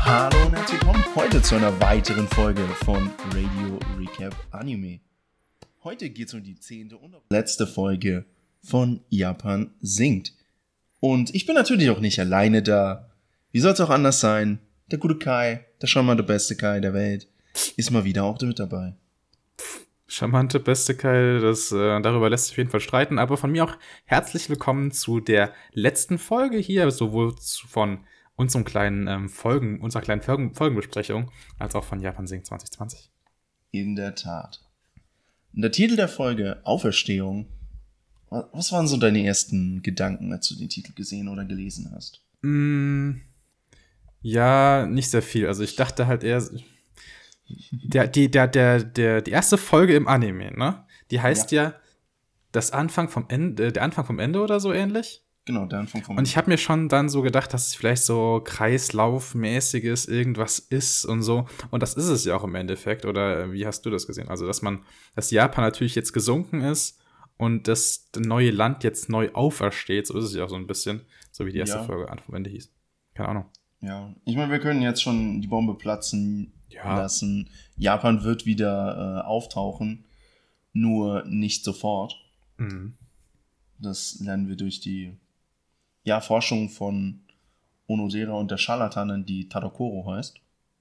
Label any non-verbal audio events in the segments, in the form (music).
Hallo und herzlich willkommen heute zu einer weiteren Folge von Radio Recap Anime. Heute geht es um die zehnte und letzte Folge von Japan singt. Und ich bin natürlich auch nicht alleine da. Wie soll es auch anders sein? Der gute Kai, der charmante beste Kai der Welt, ist mal wieder auch mit dabei. Charmante beste Kai, das, äh, darüber lässt sich auf jeden Fall streiten. Aber von mir auch herzlich willkommen zu der letzten Folge hier, sowohl zu, von unserem kleinen ähm, Folgen, unserer kleinen Folgen, Folgenbesprechung, als auch von Japan Sing 2020. In der Tat. Und der Titel der Folge, Auferstehung. Was waren so deine ersten Gedanken, als du den Titel gesehen oder gelesen hast? Mm, ja, nicht sehr viel. Also ich dachte halt eher, der, die, der, der, der, die erste Folge im Anime, ne? Die heißt ja, ja das Anfang vom Ende, der Anfang vom Ende oder so ähnlich. Genau, der Anfang vom Und ich habe mir schon dann so gedacht, dass es vielleicht so Kreislaufmäßiges irgendwas ist und so. Und das ist es ja auch im Endeffekt. Oder wie hast du das gesehen? Also, dass man, dass Japan natürlich jetzt gesunken ist und das neue Land jetzt neu aufersteht. So ist es ja auch so ein bisschen. So wie die erste ja. Folge Anfang vom Ende hieß. Keine Ahnung. Ja, ich meine, wir können jetzt schon die Bombe platzen ja. lassen. Japan wird wieder äh, auftauchen, nur nicht sofort. Mhm. Das lernen wir durch die ja, Forschung von Onodera und der Scharlatanin, die Tadokoro heißt.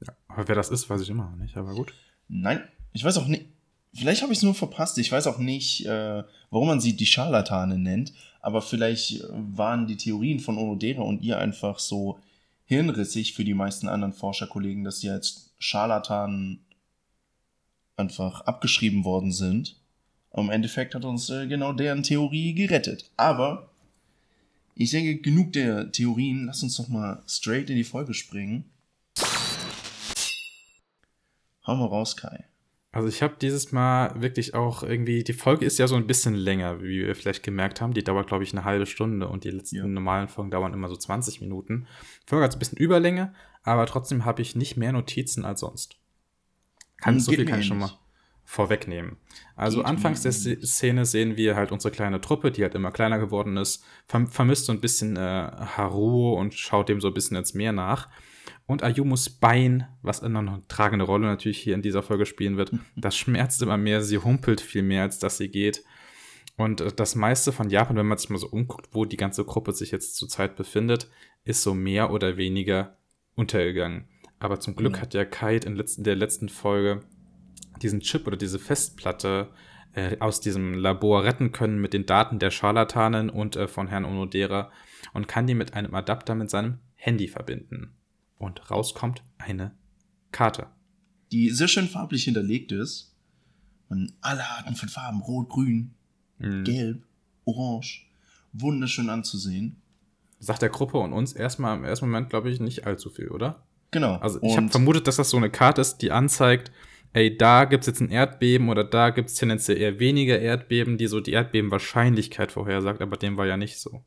Ja, aber wer das ist, weiß ich immer noch nicht, aber gut. Nein, ich weiß auch nicht. Vielleicht habe ich es nur verpasst. Ich weiß auch nicht, äh, warum man sie die Scharlatane nennt. Aber vielleicht waren die Theorien von Onodera und ihr einfach so hirnrissig für die meisten anderen Forscherkollegen, dass sie als Scharlatanen einfach abgeschrieben worden sind. Im Endeffekt hat uns äh, genau deren Theorie gerettet. Aber ich denke, genug der Theorien. Lass uns doch mal straight in die Folge springen. Hau mal raus, Kai. Also ich habe dieses Mal wirklich auch irgendwie, die Folge ist ja so ein bisschen länger, wie wir vielleicht gemerkt haben. Die dauert, glaube ich, eine halbe Stunde und die letzten ja. normalen Folgen dauern immer so 20 Minuten. Die Folge hat so ein bisschen Überlänge, aber trotzdem habe ich nicht mehr Notizen als sonst. Kann, hm, so viel kann ich schon mal vorwegnehmen. Also Geht anfangs der Szene sehen wir halt unsere kleine Truppe, die halt immer kleiner geworden ist, vermisst so ein bisschen äh, Haruo und schaut dem so ein bisschen ins Meer nach. Und Ayumus Bein, was immer noch eine tragende Rolle natürlich hier in dieser Folge spielen wird, (laughs) das schmerzt immer mehr, sie humpelt viel mehr, als dass sie geht. Und äh, das meiste von Japan, wenn man sich mal so umguckt, wo die ganze Gruppe sich jetzt zurzeit befindet, ist so mehr oder weniger untergegangen. Aber zum Glück ja. hat ja Kite in der letzten Folge diesen Chip oder diese Festplatte äh, aus diesem Labor retten können mit den Daten der Scharlatanen und äh, von Herrn Onodera und kann die mit einem Adapter mit seinem Handy verbinden. Und rauskommt eine Karte. Die sehr schön farblich hinterlegt ist. Und alle Arten von Farben, rot, grün, mhm. gelb, orange. Wunderschön anzusehen. Sagt der Gruppe und uns erstmal im ersten Moment, glaube ich, nicht allzu viel, oder? Genau. Also ich habe vermutet, dass das so eine Karte ist, die anzeigt, ey, da gibt's jetzt ein Erdbeben oder da gibt's tendenziell eher weniger Erdbeben, die so die Erdbebenwahrscheinlichkeit vorhersagt, aber dem war ja nicht so.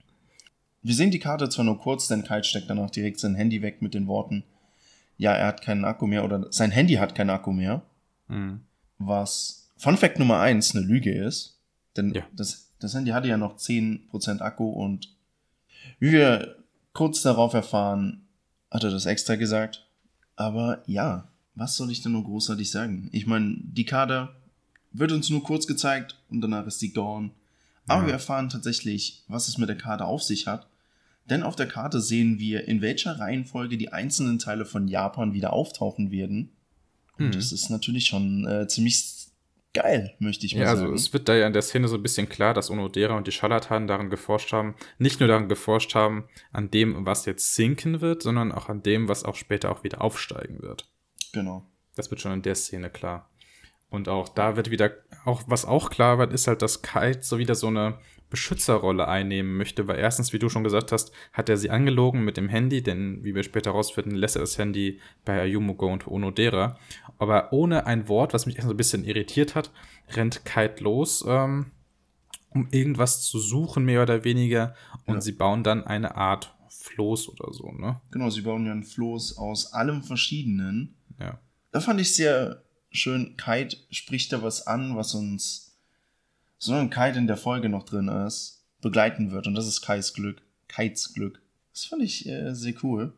Wir sehen die Karte zwar nur kurz, denn Kite steckt danach direkt sein Handy weg mit den Worten, ja, er hat keinen Akku mehr oder sein Handy hat keinen Akku mehr. Mhm. Was Fun Fact Nummer eins eine Lüge ist. Denn ja. das, das Handy hatte ja noch 10% Akku und wie wir kurz darauf erfahren, hat er das extra gesagt. Aber ja, was soll ich denn nur großartig sagen? Ich meine, die Kader wird uns nur kurz gezeigt und danach ist sie gone. Aber ja. wir erfahren tatsächlich, was es mit der Karte auf sich hat. Denn auf der Karte sehen wir, in welcher Reihenfolge die einzelnen Teile von Japan wieder auftauchen werden. Und mhm. das ist natürlich schon äh, ziemlich geil, möchte ich mal ja, also sagen. Also es wird da ja in der Szene so ein bisschen klar, dass Onodera und die Scharlatanen daran geforscht haben, nicht nur daran geforscht haben, an dem, was jetzt sinken wird, sondern auch an dem, was auch später auch wieder aufsteigen wird. Genau. Das wird schon in der Szene klar. Und auch da wird wieder, auch was auch klar wird, ist halt, dass Kite so wieder so eine Beschützerrolle einnehmen möchte, weil erstens, wie du schon gesagt hast, hat er sie angelogen mit dem Handy, denn wie wir später herausfinden, lässt er das Handy bei Ayumugo und Onodera. Aber ohne ein Wort, was mich erst so ein bisschen irritiert hat, rennt Kite los, ähm, um irgendwas zu suchen, mehr oder weniger, und ja. sie bauen dann eine Art Floß oder so, ne? Genau, sie bauen ja ein Floß aus allem Verschiedenen ja. Da fand ich sehr schön, Kite spricht da was an, was uns sondern Kite in der Folge noch drin ist, begleiten wird. Und das ist Kais Glück. Kites Glück. Das fand ich äh, sehr cool.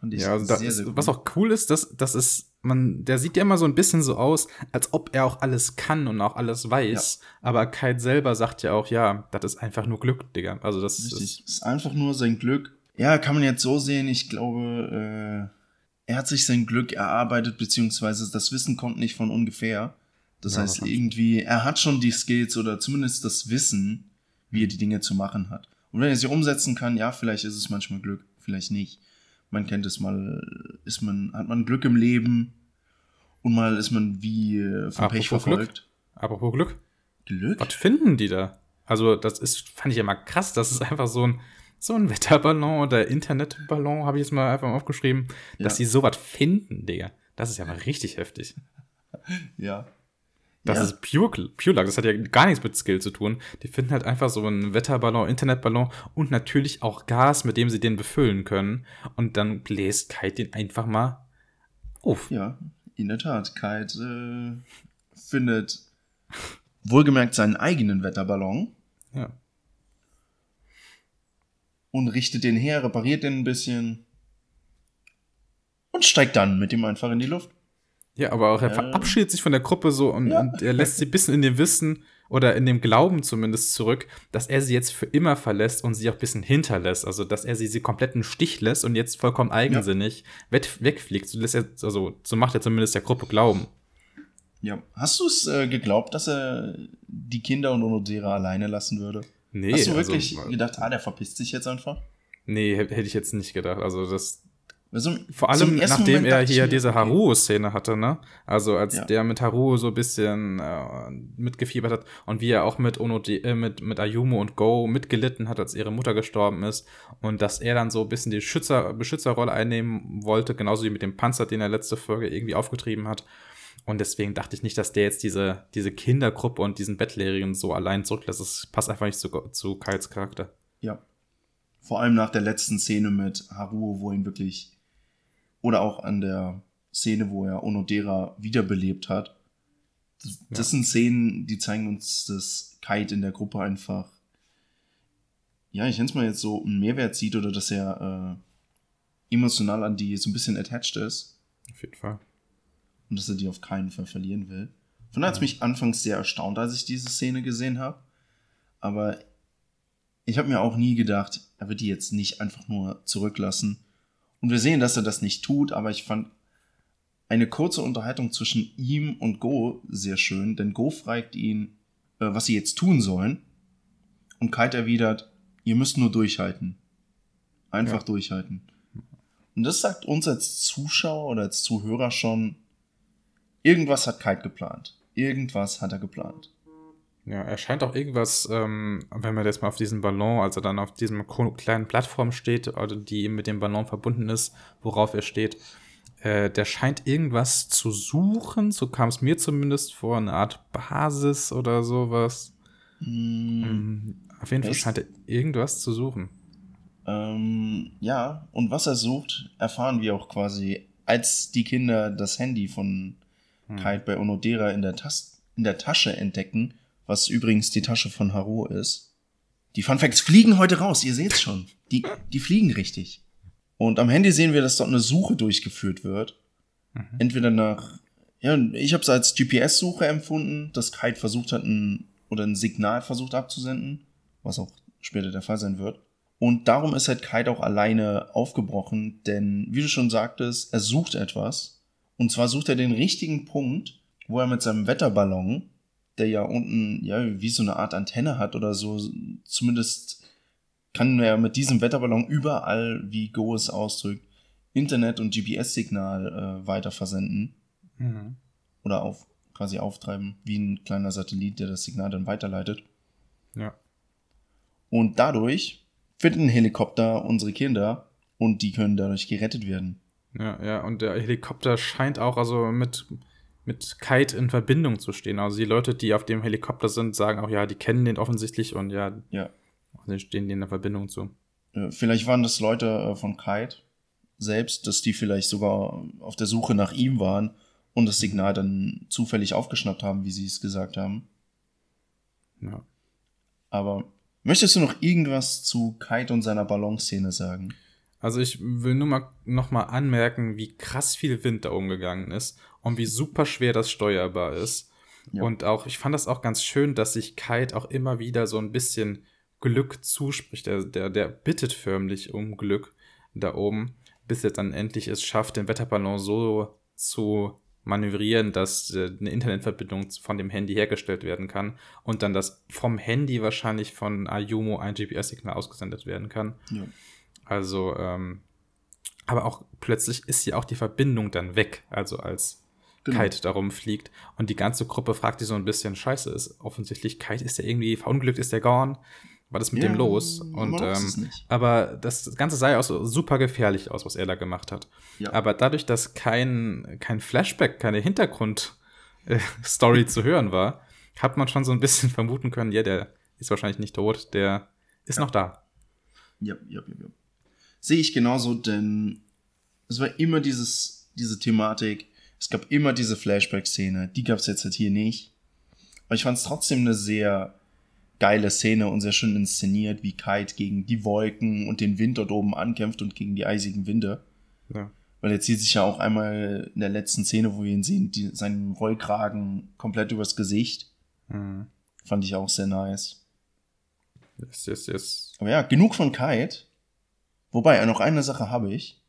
Fand ich ja, sehr, ist, sehr cool. was auch cool ist, dass das ist man, der sieht ja immer so ein bisschen so aus, als ob er auch alles kann und auch alles weiß. Ja. Aber Kite selber sagt ja auch, ja, das ist einfach nur Glück, Digga. Also das Richtig. ist, ist einfach nur sein Glück. Ja, kann man jetzt so sehen. Ich glaube, äh, er hat sich sein Glück erarbeitet, beziehungsweise das Wissen kommt nicht von ungefähr. Das ja, heißt, irgendwie, er hat schon die Skills oder zumindest das Wissen, wie er die Dinge zu machen hat. Und wenn er sie umsetzen kann, ja, vielleicht ist es manchmal Glück, vielleicht nicht man kennt es mal, ist man, hat man Glück im Leben und mal ist man wie äh, vom Pech verfolgt. Glück. Apropos Glück. Glück? Was finden die da? Also, das ist, fand ich immer krass. Das ist einfach so ein, so ein Wetterballon oder Internetballon, habe ich jetzt mal einfach mal aufgeschrieben, ja. dass sie sowas finden, Digga. Das ist ja mal richtig heftig. (laughs) Ja. Das ja. ist Pure, Pure Luck. Das hat ja gar nichts mit Skill zu tun. Die finden halt einfach so einen Wetterballon, Internetballon und natürlich auch Gas, mit dem sie den befüllen können. Und dann bläst Kite den einfach mal auf. Ja, in der Tat. Kite äh, findet wohlgemerkt seinen eigenen Wetterballon. Ja. Und richtet den her, repariert den ein bisschen. Und steigt dann mit ihm einfach in die Luft. Ja, aber auch er äh, verabschiedet sich von der Gruppe so und, ja. und er lässt sie ein bisschen in dem Wissen oder in dem Glauben zumindest zurück, dass er sie jetzt für immer verlässt und sie auch ein bisschen hinterlässt. Also, dass er sie, sie komplett einen Stich lässt und jetzt vollkommen eigensinnig ja. wegfliegt. So, lässt er, also, so macht er zumindest der Gruppe Glauben. Ja. Hast du es äh, geglaubt, dass er die Kinder und Onodera alleine lassen würde? Nee. Hast du also, wirklich also, gedacht, ah, der verpisst sich jetzt einfach? Nee, hätte ich jetzt nicht gedacht. Also, das, also, Vor allem, nachdem er hier diese Haruo-Szene hatte, ne? Also, als ja. der mit Haruo so ein bisschen äh, mitgefiebert hat und wie er auch mit Ono, äh, mit, mit Ayumu und Go mitgelitten hat, als ihre Mutter gestorben ist und dass er dann so ein bisschen die Schützer, Beschützerrolle einnehmen wollte, genauso wie mit dem Panzer, den er letzte Folge irgendwie aufgetrieben hat. Und deswegen dachte ich nicht, dass der jetzt diese, diese Kindergruppe und diesen Bettlehrigen so allein zurücklässt. Das passt einfach nicht zu, zu Kais Charakter. Ja. Vor allem nach der letzten Szene mit Haruo, wo ihn wirklich oder auch an der Szene, wo er Onodera wiederbelebt hat. Das, ja. das sind Szenen, die zeigen uns, dass Kite in der Gruppe einfach, ja, ich nenne es mal jetzt so, einen Mehrwert sieht oder dass er äh, emotional an die so ein bisschen attached ist. Auf jeden Fall. Und dass er die auf keinen Fall verlieren will. Von daher hat es mich anfangs sehr erstaunt, als ich diese Szene gesehen habe. Aber ich habe mir auch nie gedacht, er wird die jetzt nicht einfach nur zurücklassen und wir sehen, dass er das nicht tut, aber ich fand eine kurze Unterhaltung zwischen ihm und Go sehr schön, denn Go fragt ihn, äh, was sie jetzt tun sollen. Und Kite erwidert, ihr müsst nur durchhalten. Einfach ja. durchhalten. Und das sagt uns als Zuschauer oder als Zuhörer schon, irgendwas hat Kite geplant. Irgendwas hat er geplant. Ja, er scheint auch irgendwas, ähm, wenn man jetzt mal auf diesem Ballon, also dann auf diesem kleinen Plattform steht, also die mit dem Ballon verbunden ist, worauf er steht, äh, der scheint irgendwas zu suchen, so kam es mir zumindest vor, eine Art Basis oder sowas. Mm, auf jeden Fall scheint er irgendwas zu suchen. Ähm, ja, und was er sucht, erfahren wir auch quasi, als die Kinder das Handy von hm. Kite bei Onodera in der, Tas in der Tasche entdecken was übrigens die Tasche von Haru ist. Die Fun Facts fliegen heute raus, ihr seht's schon. Die, die fliegen richtig. Und am Handy sehen wir, dass dort eine Suche durchgeführt wird. Mhm. Entweder nach, ja, ich habe es als GPS-Suche empfunden, dass Kite versucht hat, ein, oder ein Signal versucht abzusenden, was auch später der Fall sein wird. Und darum ist halt Kite auch alleine aufgebrochen, denn wie du schon sagtest, er sucht etwas. Und zwar sucht er den richtigen Punkt, wo er mit seinem Wetterballon der ja unten, ja, wie so eine Art Antenne hat oder so, zumindest kann er mit diesem Wetterballon überall, wie Go es ausdrückt, Internet- und GPS-Signal äh, weiter versenden. Mhm. Oder auf, quasi auftreiben, wie ein kleiner Satellit, der das Signal dann weiterleitet. Ja. Und dadurch finden Helikopter unsere Kinder und die können dadurch gerettet werden. Ja, ja, und der Helikopter scheint auch, also mit mit Kite in Verbindung zu stehen. Also die Leute, die auf dem Helikopter sind, sagen auch, ja, die kennen den offensichtlich und ja, ja. sie stehen denen in Verbindung zu. Vielleicht waren das Leute äh, von Kite selbst, dass die vielleicht sogar auf der Suche nach ihm waren und das Signal dann zufällig aufgeschnappt haben, wie sie es gesagt haben. Ja. Aber möchtest du noch irgendwas zu Kite und seiner Ballonszene sagen? Also ich will nur mal noch mal anmerken, wie krass viel Wind da umgegangen ist und wie super schwer das steuerbar ist. Ja. Und auch, ich fand das auch ganz schön, dass sich Kite auch immer wieder so ein bisschen Glück zuspricht. Der, der, der bittet förmlich um Glück da oben, bis er dann endlich es schafft, den Wetterballon so zu manövrieren, dass äh, eine Internetverbindung von dem Handy hergestellt werden kann und dann das vom Handy wahrscheinlich von Ayumo ein GPS-Signal ausgesendet werden kann. Ja. Also, ähm, aber auch plötzlich ist ja auch die Verbindung dann weg, also als genau. Kite darum fliegt und die ganze Gruppe fragt sich so ein bisschen, scheiße, ist offensichtlich Kite, ist der irgendwie verunglückt, ist der gone? war das mit ja, dem los. Und, ähm, aber das Ganze sah ja auch so super gefährlich aus, was er da gemacht hat. Ja. Aber dadurch, dass kein, kein Flashback, keine Hintergrundstory (laughs) zu hören war, hat man schon so ein bisschen (laughs) vermuten können, ja, der ist wahrscheinlich nicht tot, der ist ja. noch da. Ja, ja, ja, ja. Sehe ich genauso, denn es war immer dieses, diese Thematik, es gab immer diese Flashback-Szene, die gab es jetzt halt hier nicht. Aber ich fand es trotzdem eine sehr geile Szene und sehr schön inszeniert, wie Kite gegen die Wolken und den Wind dort oben ankämpft und gegen die eisigen Winde. Ja. Weil er zieht sich ja auch einmal in der letzten Szene, wo wir ihn sehen, die, seinen Rollkragen komplett übers Gesicht. Mhm. Fand ich auch sehr nice. Yes, yes, yes. Aber ja, genug von Kite. Wobei, noch eine Sache habe ich.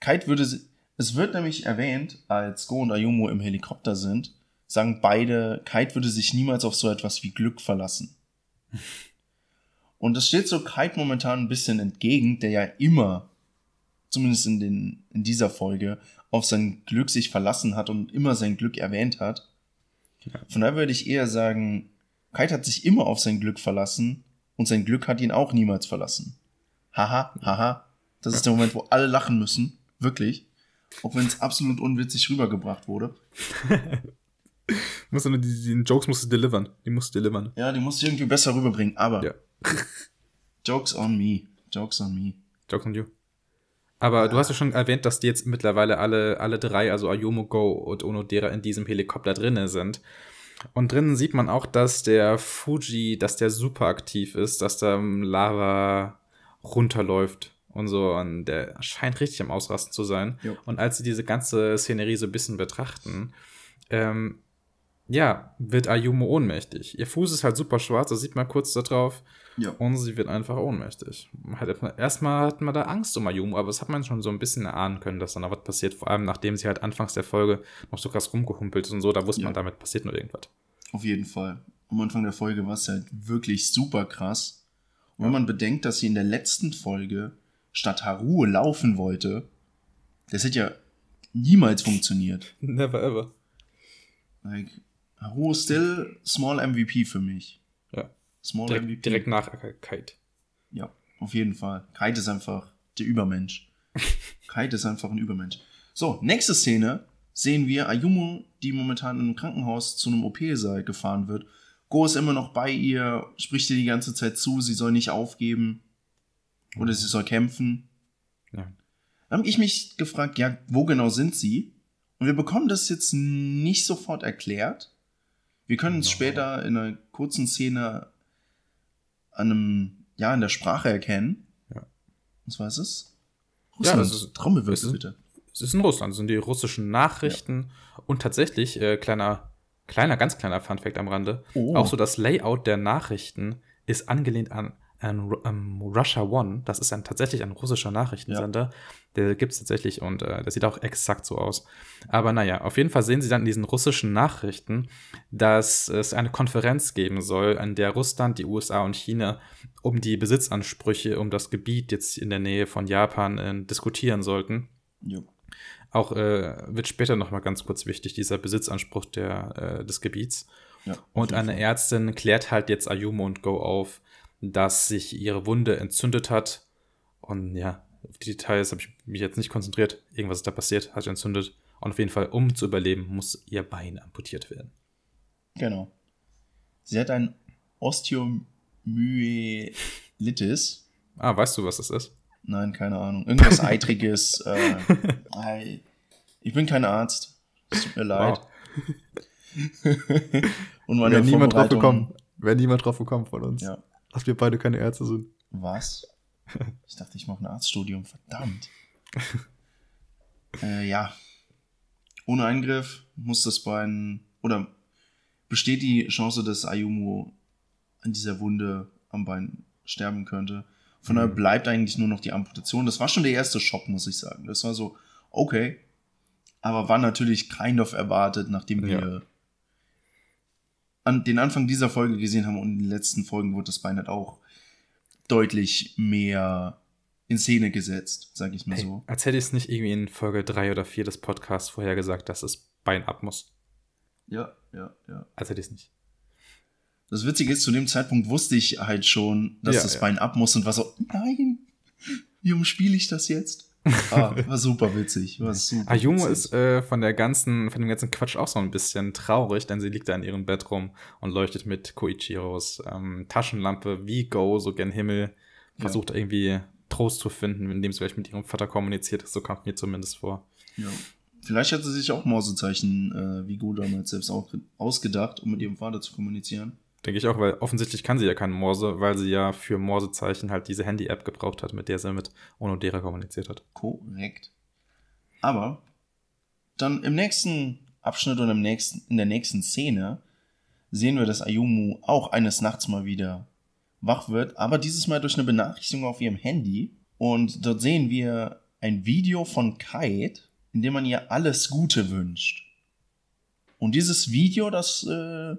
Kite würde, es wird nämlich erwähnt, als Go und Ayumu im Helikopter sind, sagen beide, Kite würde sich niemals auf so etwas wie Glück verlassen. (laughs) Und das steht so Kite momentan ein bisschen entgegen, der ja immer, zumindest in, den, in dieser Folge, auf sein Glück sich verlassen hat und immer sein Glück erwähnt hat. Von daher würde ich eher sagen, Kite hat sich immer auf sein Glück verlassen und sein Glück hat ihn auch niemals verlassen. Haha, haha. Das ist der Moment, wo alle lachen müssen. Wirklich. Auch wenn es absolut unwitzig rübergebracht wurde. musst du die, die Jokes musst du delivern. Die musst du delivern. Ja, die musst du irgendwie besser rüberbringen, aber. Ja. (laughs) Jokes on me. Jokes on me. Jokes on you. Aber ja. du hast ja schon erwähnt, dass die jetzt mittlerweile alle, alle drei, also Ayumu Go und Onodera, in diesem Helikopter drinnen sind. Und drinnen sieht man auch, dass der Fuji, dass der super aktiv ist, dass da Lava runterläuft und so. Und der scheint richtig am Ausrasten zu sein. Jo. Und als sie diese ganze Szenerie so ein bisschen betrachten, ähm, ja, wird Ayumu ohnmächtig. Ihr Fuß ist halt super schwarz, das sieht man kurz da drauf. Ja. Und sie wird einfach ohnmächtig. erstmal hat man da Angst um Ayumu, aber das hat man schon so ein bisschen erahnen können, dass da noch was passiert. Vor allem nachdem sie halt anfangs der Folge noch so krass rumgehumpelt ist und so, da wusste ja. man, damit passiert nur irgendwas. Auf jeden Fall. Am Anfang der Folge war es halt wirklich super krass. Wenn man bedenkt, dass sie in der letzten Folge statt Haruhe laufen wollte, das hätte ja niemals funktioniert. (laughs) Never ever. Like, Haru still small MVP für mich. Ja. Small direkt, MVP. Direkt nach Kite. Ja, auf jeden Fall. Kite ist einfach der Übermensch. (laughs) Kite ist einfach ein Übermensch. So, nächste Szene sehen wir Ayumu, die momentan im Krankenhaus zu einem OP-Saal gefahren wird. Go ist immer noch bei ihr, spricht ihr die ganze Zeit zu, sie soll nicht aufgeben. Oder sie soll kämpfen. Ja. Dann habe ich mich gefragt, ja, wo genau sind sie? Und wir bekommen das jetzt nicht sofort erklärt. Wir können es no. später in einer kurzen Szene an einem, ja, in der Sprache erkennen. Ja. Was war es? Russland. Ja, das ist, Trommelwirbel, bitte. Es ist in Russland, das sind die russischen Nachrichten ja. und tatsächlich, äh, kleiner, kleiner, ganz kleiner Funfact am Rande, oh. auch so das Layout der Nachrichten ist angelehnt an ähm, ähm, Russia One, das ist ein, tatsächlich ein russischer Nachrichtensender. Ja. Der gibt es tatsächlich und äh, der sieht auch exakt so aus. Aber naja, auf jeden Fall sehen sie dann in diesen russischen Nachrichten, dass es eine Konferenz geben soll, an der Russland, die USA und China um die Besitzansprüche, um das Gebiet jetzt in der Nähe von Japan äh, diskutieren sollten. Ja. Auch äh, wird später noch mal ganz kurz wichtig, dieser Besitzanspruch der, äh, des Gebiets. Ja, und eine Ärztin klärt halt jetzt Ayumu und Go auf, dass sich ihre Wunde entzündet hat. Und ja, auf die Details habe ich mich jetzt nicht konzentriert. Irgendwas ist da passiert, hat sich entzündet. Und auf jeden Fall, um zu überleben, muss ihr Bein amputiert werden. Genau. Sie hat ein Osteomyelitis. Ah, weißt du, was das ist? Nein, keine Ahnung. Irgendwas (laughs) Eitriges. äh, ich bin kein Arzt. Es tut mir leid. Wow. (laughs) Und meine Wäre niemand drauf gekommen. Wäre niemand drauf gekommen von uns. Ja. Dass wir beide keine Ärzte sind. Was? (laughs) Ich dachte, ich mache ein Arztstudium. Verdammt. äh, ja. Ohne Eingriff muss das Bein oder besteht die Chance, dass Ayumu an dieser Wunde am Bein sterben könnte. Von daher mhm. bleibt eigentlich nur noch die Amputation. Das war schon der erste Schock, muss ich sagen. Das war so, okay. Aber war natürlich kind of erwartet, nachdem wir ja. an den Anfang dieser Folge gesehen haben und in den letzten Folgen wurde das Bein halt auch deutlich mehr in Szene gesetzt, sag ich mal hey, so. Als hätte ich es nicht irgendwie in Folge 3 oder 4 des Podcasts vorher gesagt, dass das Bein ab muss. Ja, ja, ja. Als hätte ich es nicht. Das Witzige ist, zu dem Zeitpunkt wusste ich halt schon, dass ja, das ja. Bein ab muss und war so, nein, wie umspiele ich das jetzt? Ah, war super witzig. War (laughs) super Ayumu witzig. ist äh, von der ganzen, von dem ganzen Quatsch auch so ein bisschen traurig, denn sie liegt da in ihrem Bett rum und leuchtet mit Koichiros ähm, Taschenlampe wie Go, so gen Himmel, versucht ja. irgendwie Trost zu finden, indem sie vielleicht mit ihrem Vater kommuniziert. So kam mir zumindest vor. Ja. Vielleicht hat sie sich auch Morsezeichen äh, wie Go damals selbst auch ausgedacht, um mit ihrem Vater zu kommunizieren. Denke ich auch, weil offensichtlich kann sie ja keinen Morse, weil sie ja für Morsezeichen halt diese Handy-App gebraucht hat, mit der sie mit Onodera kommuniziert hat. Korrekt. Aber dann im nächsten Abschnitt und im nächsten, in der nächsten Szene sehen wir, dass Ayumu auch eines Nachts mal wieder wach wird, aber dieses Mal durch eine Benachrichtigung auf ihrem Handy. Und dort sehen wir ein Video von Kite, in dem man ihr alles Gute wünscht. Und dieses Video, das äh,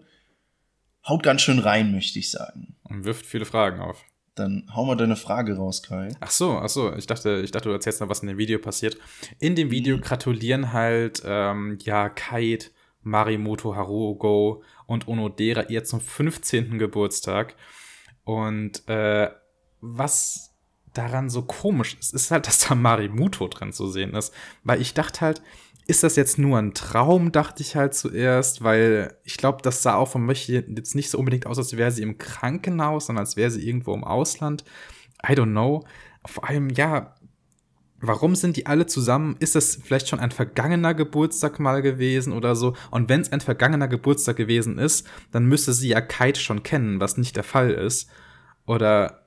haut ganz schön rein, möchte ich sagen. Und wirft viele Fragen auf. Dann hau mal deine Frage raus, Kai. Ach so, ach so. Ich dachte, ich dachte, du erzählst noch, was in dem Video passiert. In dem Video mhm. gratulieren halt, ähm, ja, Kite, Marimoto, Harugo und Onodera ihr zum 15. Geburtstag. Und äh, was daran so komisch ist, ist halt, dass da Marimoto drin zu sehen ist. Weil ich dachte halt, ist das jetzt nur ein Traum, dachte ich halt zuerst, weil ich glaube, das sah auch von Möchi jetzt nicht so unbedingt aus, als wäre sie im Krankenhaus, sondern als wäre sie irgendwo im Ausland. I don't know. Vor allem, ja, warum sind die alle zusammen? Ist das vielleicht schon ein vergangener Geburtstag mal gewesen oder so? Und wenn es ein vergangener Geburtstag gewesen ist, dann müsste sie ja Kite schon kennen, was nicht der Fall ist. Oder,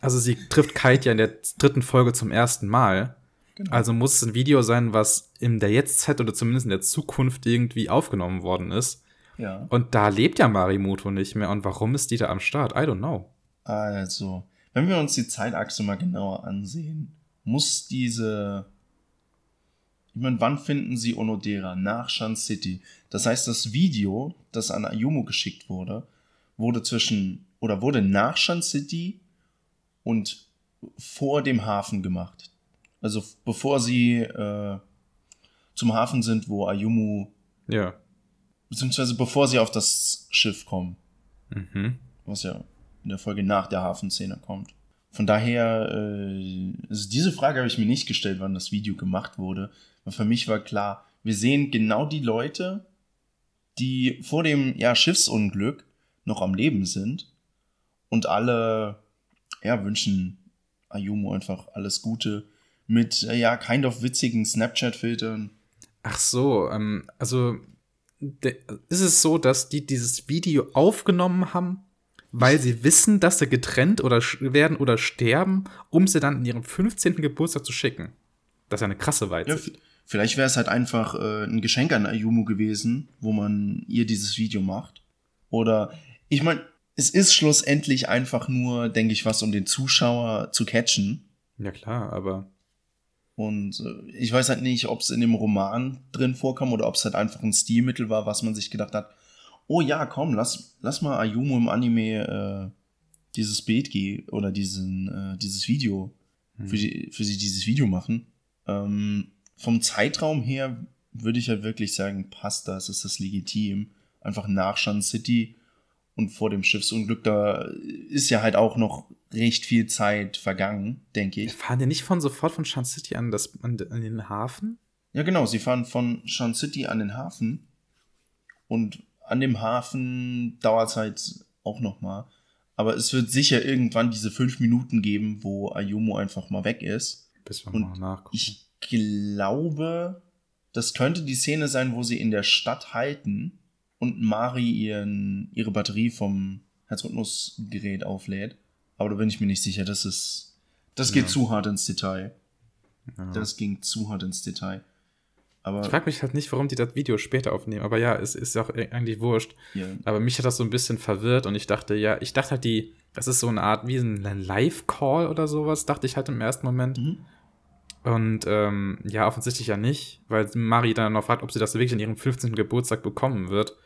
also sie trifft Kite ja in der dritten Folge zum ersten Mal. Genau. Also muss es ein Video sein, was in der Jetztzeit oder zumindest in der Zukunft irgendwie aufgenommen worden ist. Ja. Und da lebt ja Marimoto nicht mehr. Und warum ist die da am Start? I don't know. Also, wenn wir uns die Zeitachse mal genauer ansehen, muss diese. Ich meine, wann finden sie Onodera? Nach Shan City. Das heißt, das Video, das an Ayumu geschickt wurde, wurde zwischen oder wurde nach Shan City und vor dem Hafen gemacht. Also bevor sie äh, zum Hafen sind, wo Ayumu. Ja. Beziehungsweise bevor sie auf das Schiff kommen. Mhm. Was ja in der Folge nach der Hafenszene kommt. Von daher, äh, also diese Frage habe ich mir nicht gestellt, wann das Video gemacht wurde. Weil für mich war klar, wir sehen genau die Leute, die vor dem ja, Schiffsunglück noch am Leben sind. Und alle ja, wünschen Ayumu einfach alles Gute mit, äh, ja, kind of witzigen Snapchat-Filtern. Ach so, ähm, also ist es so, dass die dieses Video aufgenommen haben, weil sie wissen, dass sie getrennt oder werden oder sterben, um sie dann in ihrem 15. Geburtstag zu schicken. Das ist ja eine krasse Weitsicht. Ja, vielleicht wäre es halt einfach äh, ein Geschenk an Ayumu gewesen, wo man ihr dieses Video macht. Oder, ich meine, es ist schlussendlich einfach nur, denke ich, was, um den Zuschauer zu catchen. Ja, klar, aber und äh, ich weiß halt nicht, ob es in dem Roman drin vorkam oder ob es halt einfach ein Stilmittel war, was man sich gedacht hat, oh ja, komm, lass, lass mal Ayumu im Anime äh, dieses Bild gehen oder diesen, äh, dieses Video, mhm. für, die, für sie dieses Video machen. Ähm, vom Zeitraum her würde ich halt wirklich sagen, passt das, ist das legitim. Einfach nach Shan City und vor dem Schiffsunglück, da ist ja halt auch noch recht viel Zeit vergangen, denke ich. Fahren die nicht von sofort von Shan City an, das, an, an den Hafen? Ja, genau, sie fahren von Shan City an den Hafen und an dem Hafen dauert es halt auch noch mal. Aber es wird sicher irgendwann diese fünf Minuten geben, wo Ayumu einfach mal weg ist. Bis wir und mal nachgucken. Ich glaube, das könnte die Szene sein, wo sie in der Stadt halten und Mari ihren, ihre Batterie vom Herzrhythmusgerät auflädt. Aber da bin ich mir nicht sicher, das ist. Das geht ja. zu hart ins Detail. Ja. Das ging zu hart ins Detail. Aber ich frage mich halt nicht, warum die das Video später aufnehmen. Aber ja, es ist auch eigentlich wurscht. Ja. Aber mich hat das so ein bisschen verwirrt und ich dachte, ja, ich dachte halt, die, das ist so eine Art wie ein Live-Call oder sowas, dachte ich halt im ersten Moment. Mhm. Und ähm, ja, offensichtlich ja nicht, weil Mari dann noch fragt, ob sie das wirklich an ihrem 15. Geburtstag bekommen wird.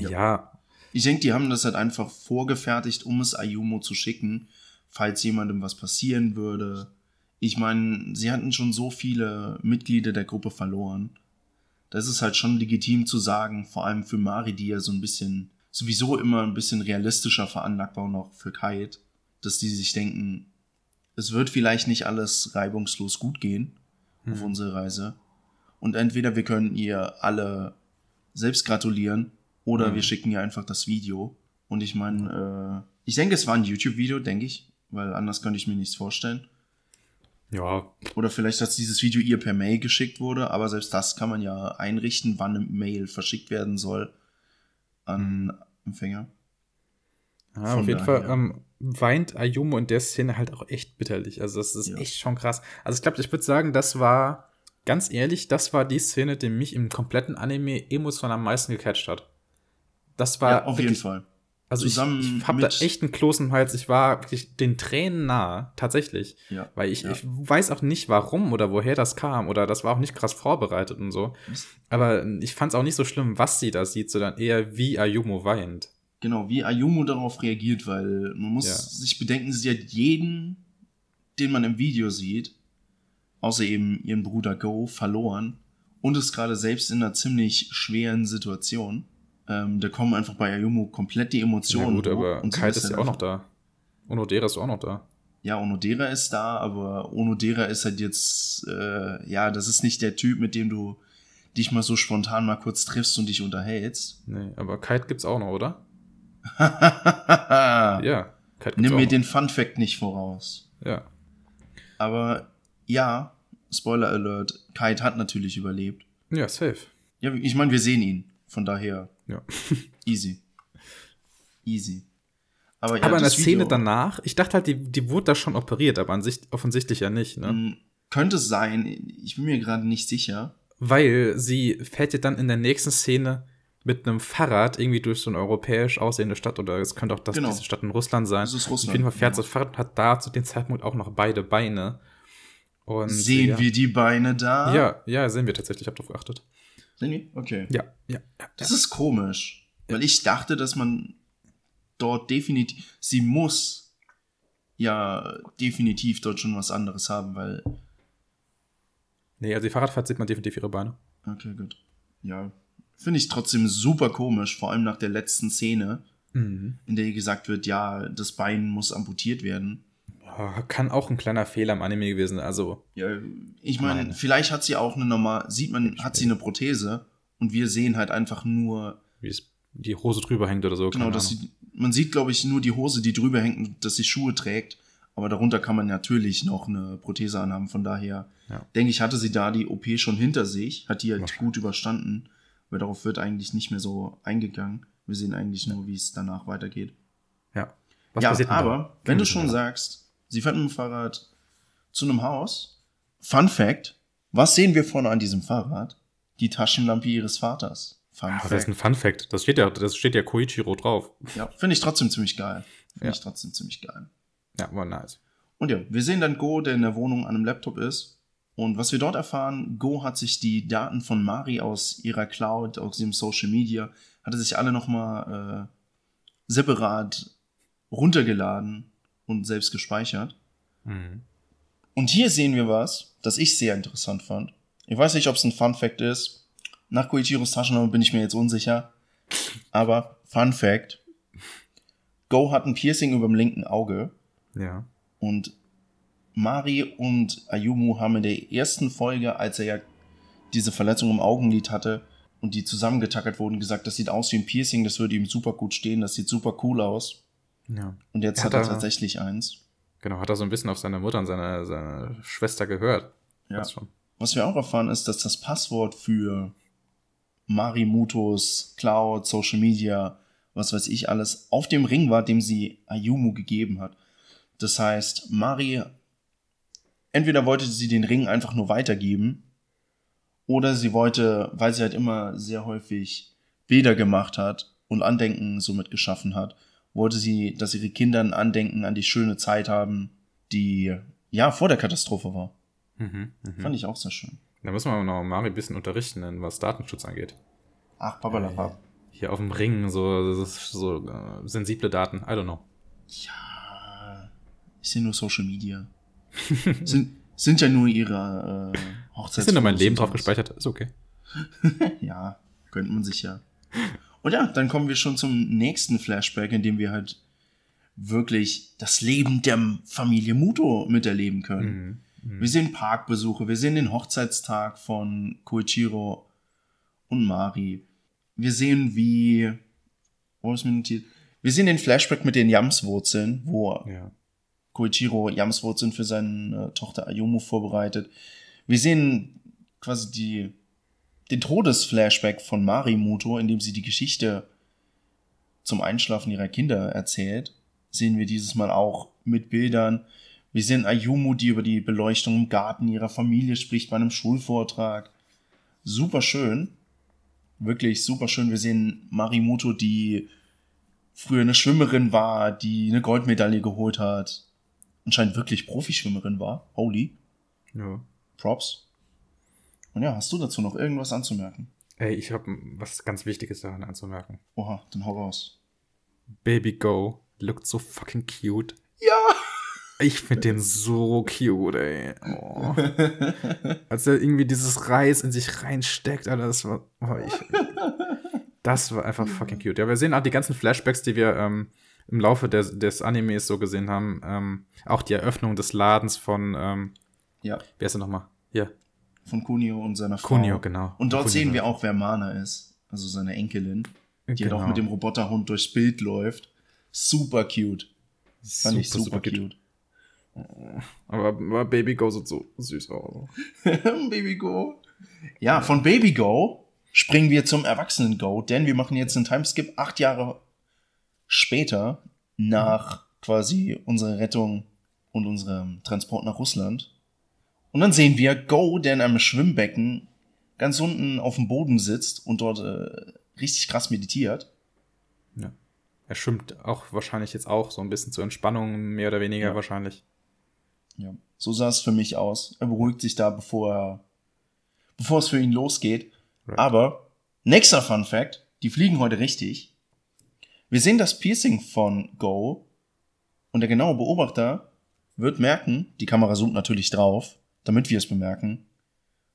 Ja. ja. Ich denke, die haben das halt einfach vorgefertigt, um es Ayumo zu schicken, falls jemandem was passieren würde. Ich meine, sie hatten schon so viele Mitglieder der Gruppe verloren. Das ist halt schon legitim zu sagen, vor allem für Mari, die ja so ein bisschen, sowieso immer ein bisschen realistischer veranlagt war, und auch für Kite, dass die sich denken, es wird vielleicht nicht alles reibungslos gut gehen hm. auf unsere Reise. Und entweder wir können ihr alle selbst gratulieren oder hm. wir schicken ihr einfach das Video. Und ich meine, äh, ich denke, es war ein YouTube-Video, denke ich, weil anders könnte ich mir nichts vorstellen. Ja. Oder vielleicht, dass dieses Video ihr per Mail geschickt wurde, aber selbst das kann man ja einrichten, wann eine Mail verschickt werden soll an hm. Empfänger. Ja, Von auf jeden daher. Fall ähm, weint Ayumu in der Szene halt auch echt bitterlich. Also das ist ja. echt schon krass. Also ich glaube, ich würde sagen, das war, ganz ehrlich, das war die Szene, die mich im kompletten Anime emotional am meisten gecatcht hat. Das war. Ja, auf wirklich, jeden Fall. Also Zusammen ich, ich habe da echt einen Kloß im Hals. Ich war wirklich den Tränen nah, tatsächlich. Ja, Weil ich, ja. ich weiß auch nicht, warum oder woher das kam. Oder das war auch nicht krass vorbereitet und so. Aber ich fand es auch nicht so schlimm, was sie da sieht, sondern eher wie Ayumu weint. Genau, wie Ayumu darauf reagiert, weil man muss ja. sich bedenken, sie hat jeden, den man im Video sieht, außer eben ihren Bruder Go, verloren und ist gerade selbst in einer ziemlich schweren Situation. Ähm, da kommen einfach bei Ayumu komplett die Emotionen. Ja gut, aber und Kite ist ja auch noch da. Onodera ist auch noch da. Ja, Onodera ist da, aber Onodera ist halt jetzt, äh, ja, das ist nicht der Typ, mit dem du dich mal so spontan mal kurz triffst und dich unterhältst. Nee, aber Kite gibt's auch noch, oder? (laughs) ja. Nimm mir den Fun Fact nicht voraus. Ja. Aber ja, Spoiler Alert, Kite hat natürlich überlebt. Ja, safe. Ja, ich meine, wir sehen ihn. Von daher. Ja. (laughs) easy. Easy. Aber, ja, aber in der Szene danach, ich dachte halt, die, die wurde da schon operiert, aber an sich offensichtlich ja nicht, ne? Hm, könnte sein, ich bin mir gerade nicht sicher. Weil sie fährt ja dann in der nächsten Szene mit einem Fahrrad irgendwie durch so eine europäisch aussehende Stadt oder es könnte auch das, genau. diese Stadt in Russland sein. Das ist Russland. Auf jeden Fall fährt genau. das Fahrrad und hat da zu dem Zeitpunkt auch noch beide Beine. Und, sehen ja. wir die Beine da? Ja, ja, sehen wir tatsächlich. Ich habe darauf geachtet. Sehen wir? Okay. Ja, ja. ja das ja. ist komisch, weil ich dachte, dass man dort definitiv, sie muss ja definitiv dort schon was anderes haben, weil. Nee, also die Fahrradfahrt sieht man definitiv ihre Beine. Okay, gut. Ja, Finde ich trotzdem super komisch, vor allem nach der letzten Szene, mhm. in der gesagt wird, ja, das Bein muss amputiert werden. Kann auch ein kleiner Fehler im Anime gewesen sein. Also. Ja, ich meine, vielleicht hat sie auch eine normal, sieht man, hat sie eine Prothese und wir sehen halt einfach nur. Wie es die Hose drüber hängt oder so. Genau, dass sie, man sieht, glaube ich, nur die Hose, die drüber hängt und dass sie Schuhe trägt. Aber darunter kann man natürlich noch eine Prothese anhaben. Von daher ja. denke ich, hatte sie da die OP schon hinter sich, hat die halt gut überstanden weil darauf wird eigentlich nicht mehr so eingegangen. Wir sehen eigentlich nur, wie es danach weitergeht. Ja. Was ja, aber wenn du schon sagst, sie fährt mit dem Fahrrad zu einem Haus. Fun Fact: Was sehen wir vorne an diesem Fahrrad? Die Taschenlampe ihres Vaters. Fun ja, Fact. Das ist ein Fun Fact. Das steht ja, das steht ja Koichiro drauf. Ja, finde ich trotzdem ziemlich geil. Finde ja. ich trotzdem ziemlich geil. Ja, war nice. Und ja, wir sehen dann Go, der in der Wohnung an einem Laptop ist und was wir dort erfahren, Go hat sich die Daten von Mari aus ihrer Cloud, aus ihrem Social Media, hatte sich alle nochmal äh, separat runtergeladen und selbst gespeichert. Mhm. Und hier sehen wir was, das ich sehr interessant fand. Ich weiß nicht, ob es ein Fun Fact ist. Nach Koichiros Taschennummer bin ich mir jetzt unsicher. Aber Fun Fact: Go hat ein Piercing über dem linken Auge. Ja. Und Mari und Ayumu haben in der ersten Folge, als er ja diese Verletzung im Augenlid hatte und die zusammengetackert wurden, gesagt, das sieht aus wie ein Piercing, das würde ihm super gut stehen, das sieht super cool aus. Ja. Und jetzt er hat, hat er tatsächlich eins. Genau, hat er so ein bisschen auf seine Mutter und seine, seine Schwester gehört. Ja. Was wir auch erfahren ist, dass das Passwort für Marimutos Cloud, Social Media, was weiß ich alles, auf dem Ring war, dem sie Ayumu gegeben hat. Das heißt, Mari, entweder wollte sie den Ring einfach nur weitergeben, oder sie wollte, weil sie halt immer sehr häufig Bilder gemacht hat und Andenken somit geschaffen hat, wollte sie, dass ihre Kinder ein Andenken an die schöne Zeit haben, die ja vor der Katastrophe war. Mhm, mh. Fand ich auch sehr schön. Da müssen wir noch Mari ein bisschen unterrichten, was Datenschutz angeht. Ach, papalapap. Äh, hier auf dem Ring, so, so uh, sensible Daten, I don't know. Ja, ist ja nur Social Media. (laughs) sind, sind ja nur ihre äh, Hochzeits. Ist ja mein Leben drauf gespeichert, ist okay. (laughs) ja, könnte man sich ja. (laughs) Und ja, dann kommen wir schon zum nächsten Flashback, in dem wir halt wirklich das Leben der Familie Muto miterleben können. Mhm. Mhm. Wir sehen Parkbesuche, wir sehen den Hochzeitstag von Koichiro und Mari. Wir sehen, wie. Wo ist mir notiert? Wir sehen den Flashback mit den Yams-Wurzeln, wo ja. Koichiro Yams-Wurzeln für seine Tochter Ayumu vorbereitet. Wir sehen quasi die, den Todesflashback von Marimuto, in dem sie die Geschichte zum Einschlafen ihrer Kinder erzählt. Sehen wir dieses Mal auch mit Bildern. Wir sehen Ayumu, die über die Beleuchtung im Garten ihrer Familie spricht bei einem Schulvortrag. Super schön. Wirklich super schön. Wir sehen Marimuto, die früher eine Schwimmerin war, die eine Goldmedaille geholt hat. Anscheinend wirklich Profischwimmerin war. Holy. Ja. Props. Und ja, hast du dazu noch irgendwas anzumerken? Ey, ich habe was ganz Wichtiges daran anzumerken. Oha, dann hau raus. Baby Go lookt so fucking cute. Ja! Ich finde den so cute, ey. Oh. (laughs) Als er irgendwie dieses Reis in sich reinsteckt, Alter, das war. Oh, ich, das war einfach fucking cute. Ja, wir sehen auch die ganzen Flashbacks, die wir ähm, im Laufe des, des Animes so gesehen haben. Ähm, auch die Eröffnung des Ladens von. Ähm, ja. Wer ist er nochmal? Hier. Von Kunio und seiner Frau. Kunio, genau. Und dort Kunio sehen wir auch, wer Mana ist. Also seine Enkelin. Die genau. halt auch mit dem Roboterhund durchs Bild läuft. Super cute. Fand super, ich super, super cute. cute. Aber, aber Baby Go sieht so süß aus. (laughs) Baby Go. Ja, von Baby Go springen wir zum Erwachsenen Go, denn wir machen jetzt einen Timeskip acht Jahre später nach quasi unserer Rettung und unserem Transport nach Russland. Und dann sehen wir Go, der in einem Schwimmbecken ganz unten auf dem Boden sitzt und dort äh, richtig krass meditiert. Ja. Er schwimmt auch wahrscheinlich jetzt auch so ein bisschen zur Entspannung, mehr oder weniger ja. wahrscheinlich. Ja, so sah es für mich aus. Er beruhigt sich da, bevor er, bevor es für ihn losgeht. Right. Aber, nächster Fun Fact, die fliegen heute richtig. Wir sehen das Piercing von Go und der genaue Beobachter wird merken, die Kamera zoomt natürlich drauf, damit wir es bemerken,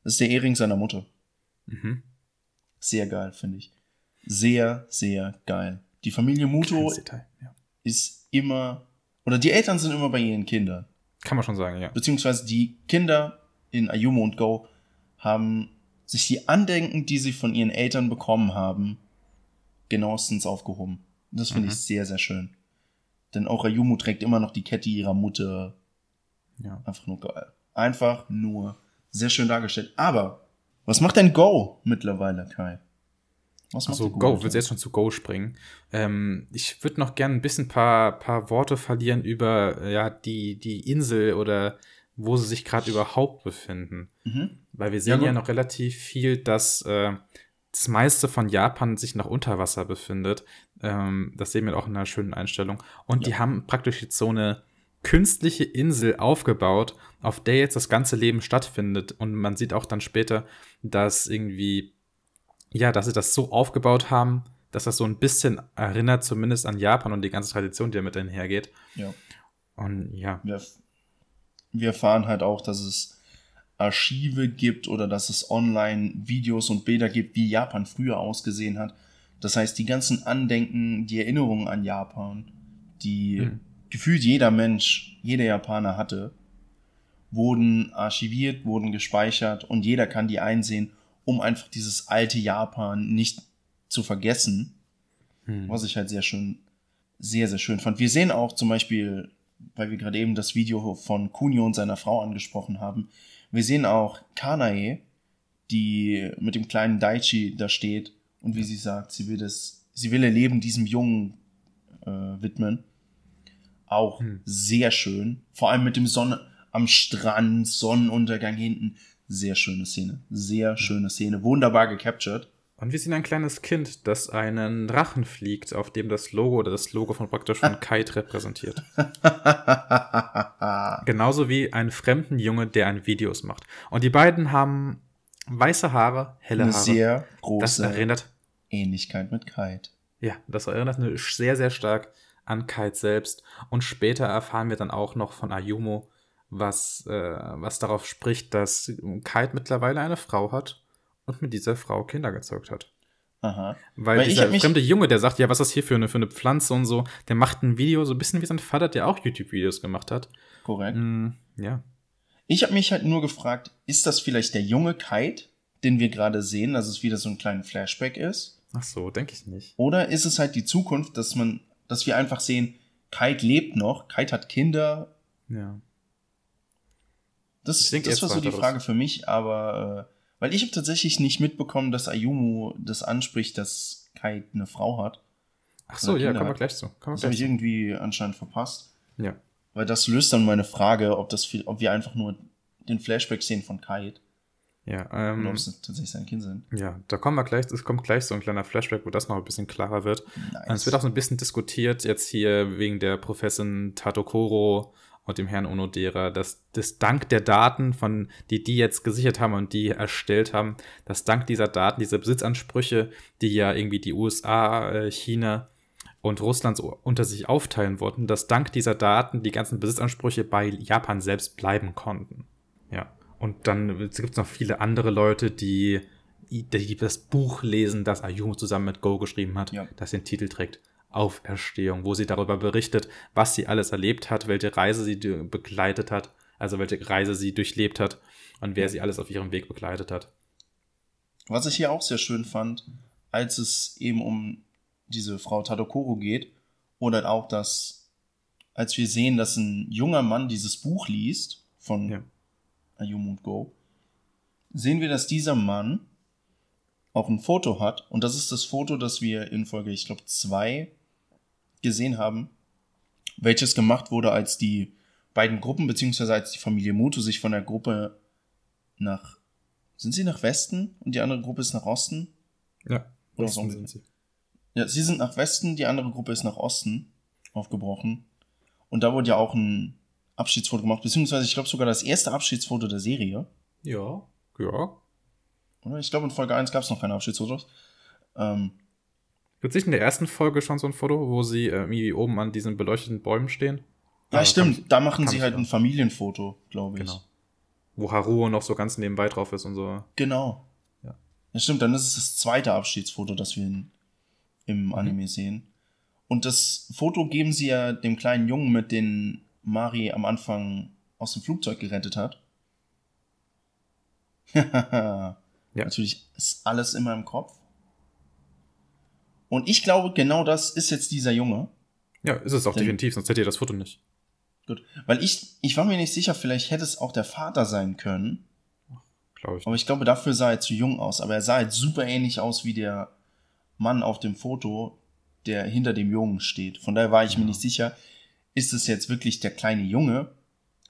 das ist der Ehering seiner Mutter. Mhm. Sehr geil, finde ich. Sehr, sehr geil. Die Familie Muto Detail, ja. ist immer, oder die Eltern sind immer bei ihren Kindern. Kann man schon sagen, ja. Beziehungsweise die Kinder in Ayumu und Go haben sich die Andenken, die sie von ihren Eltern bekommen haben, genauestens aufgehoben. Das finde mhm. ich sehr, sehr schön. Denn auch Ayumu trägt immer noch die Kette ihrer Mutter. Ja. Einfach nur geil. Einfach nur sehr schön dargestellt. Aber, was macht denn Go mittlerweile, Kai? Was macht also Go, willst du jetzt schon zu Go springen? Ähm, ich würde noch gerne ein bisschen paar, paar Worte verlieren über ja, die, die Insel oder wo sie sich gerade überhaupt befinden. Mhm. Weil wir sehen ja, ja, noch relativ viel, dass äh, das meiste von Japan sich noch unter Wasser befindet. Ähm, das sehen wir auch in einer schönen Einstellung. Und ja. die haben praktisch jetzt so eine künstliche Insel aufgebaut, auf der jetzt das ganze Leben stattfindet. Und man sieht auch dann später, dass irgendwie ja, dass sie das so aufgebaut haben, dass das so ein bisschen erinnert, zumindest an Japan und die ganze Tradition, die damit einhergeht. Ja. Und ja. Wir, wir erfahren halt auch, dass es Archive gibt oder dass es online Videos und Bilder gibt, wie Japan früher ausgesehen hat. Das heißt, die ganzen Andenken, die Erinnerungen an Japan, die hm. Gefühlt jeder Mensch, jeder Japaner hatte, wurden archiviert, wurden gespeichert und jeder kann die einsehen um einfach dieses alte Japan nicht zu vergessen. Hm. Was ich halt sehr schön, sehr, sehr schön fand. Wir sehen auch zum Beispiel, weil wir gerade eben das Video von Kunio und seiner Frau angesprochen haben, wir sehen auch Kanae, die mit dem kleinen Daichi da steht und wie sie sagt, sie will das, sie will ihr Leben diesem Jungen äh, widmen. Auch hm. sehr schön. Vor allem mit dem Sonne am Strand, Sonnenuntergang hinten. Sehr schöne Szene. Sehr schöne Szene. Wunderbar gecaptured. Und wir sehen ein kleines Kind, das einen Drachen fliegt, auf dem das Logo oder das Logo von praktisch von (laughs) Kite repräsentiert. (laughs) Genauso wie einen fremden Junge, der ein Videos macht. Und die beiden haben weiße Haare, helle Haare. Eine sehr große das erinnert Ähnlichkeit mit Kite. Ja, das erinnert sehr, sehr stark an Kite selbst. Und später erfahren wir dann auch noch von Ayumo, was, äh, was darauf spricht, dass Kite mittlerweile eine Frau hat und mit dieser Frau Kinder gezeugt hat. Aha. Weil, Weil dieser fremde Junge, der sagt, ja, was ist das hier für eine, für eine Pflanze und so, der macht ein Video, so ein bisschen wie sein Vater, der auch YouTube-Videos gemacht hat. Korrekt. Mm, ja. Ich habe mich halt nur gefragt, ist das vielleicht der junge Kite, den wir gerade sehen, dass es wieder so ein kleiner Flashback ist? Ach so, denke ich nicht. Oder ist es halt die Zukunft, dass man, dass wir einfach sehen, Kite lebt noch, Kite hat Kinder. Ja. Das, das war so die Frage für mich, aber äh, weil ich habe tatsächlich nicht mitbekommen, dass Ayumu das anspricht, dass Kai eine Frau hat. Ach so, ja, kommen wir gleich zu. das habe ich irgendwie anscheinend verpasst. Ja. Weil das löst dann meine Frage, ob, das, ob wir einfach nur den Flashback sehen von Kite. Ja, ähm, ob es tatsächlich sein Kind sind. Ja, da kommen wir gleich, es kommt gleich so ein kleiner Flashback, wo das noch ein bisschen klarer wird. Nice. Es wird auch so ein bisschen diskutiert, jetzt hier wegen der Professin Tatokoro und dem Herrn Onodera, dass das Dank der Daten, von die die jetzt gesichert haben und die erstellt haben, dass dank dieser Daten, diese Besitzansprüche, die ja irgendwie die USA, äh, China und Russland so unter sich aufteilen wollten, dass dank dieser Daten die ganzen Besitzansprüche bei Japan selbst bleiben konnten. Und dann gibt es noch viele andere Leute, die, die das Buch lesen, das Ayumu zusammen mit Go geschrieben hat, ja. das den Titel trägt. Auferstehung, wo sie darüber berichtet, was sie alles erlebt hat, welche Reise sie begleitet hat, also welche Reise sie durchlebt hat und wer sie alles auf ihrem Weg begleitet hat. Was ich hier auch sehr schön fand, als es eben um diese Frau Tadokoro geht, oder auch das, als wir sehen, dass ein junger Mann dieses Buch liest von ja. Ayumu und Go, sehen wir, dass dieser Mann auch ein Foto hat. Und das ist das Foto, das wir in Folge, ich glaube, zwei gesehen haben, welches gemacht wurde, als die beiden Gruppen, beziehungsweise als die Familie Muto sich von der Gruppe nach. Sind sie nach Westen und die andere Gruppe ist nach Osten? Ja, Oder Osten sind sie. Ja, sie sind nach Westen, die andere Gruppe ist nach Osten aufgebrochen. Und da wurde ja auch ein Abschiedsfoto gemacht, beziehungsweise ich glaube sogar das erste Abschiedsfoto der Serie. Ja, ja. Oder? Ich glaube, in Folge 1 gab es noch keine Abschiedsfotos. Ähm, Gibt es nicht in der ersten Folge schon so ein Foto, wo sie äh, irgendwie oben an diesen beleuchteten Bäumen stehen? Ja, ah, stimmt. Ich, da machen sie halt ein Familienfoto, glaube ich. Genau. Wo Haruo noch so ganz nebenbei drauf ist und so. Genau. Ja. ja stimmt. Dann ist es das zweite Abschiedsfoto, das wir in, im mhm. Anime sehen. Und das Foto geben sie ja dem kleinen Jungen mit, den Mari am Anfang aus dem Flugzeug gerettet hat. (laughs) ja. Natürlich ist alles immer im Kopf. Und ich glaube, genau das ist jetzt dieser Junge. Ja, ist es auch Denn, definitiv, sonst hätte ihr das Foto nicht. Gut. Weil ich, ich war mir nicht sicher, vielleicht hätte es auch der Vater sein können. Glaube ich. Aber ich glaube, dafür sah er zu jung aus. Aber er sah halt super ähnlich aus wie der Mann auf dem Foto, der hinter dem Jungen steht. Von daher war ich ja. mir nicht sicher, ist es jetzt wirklich der kleine Junge,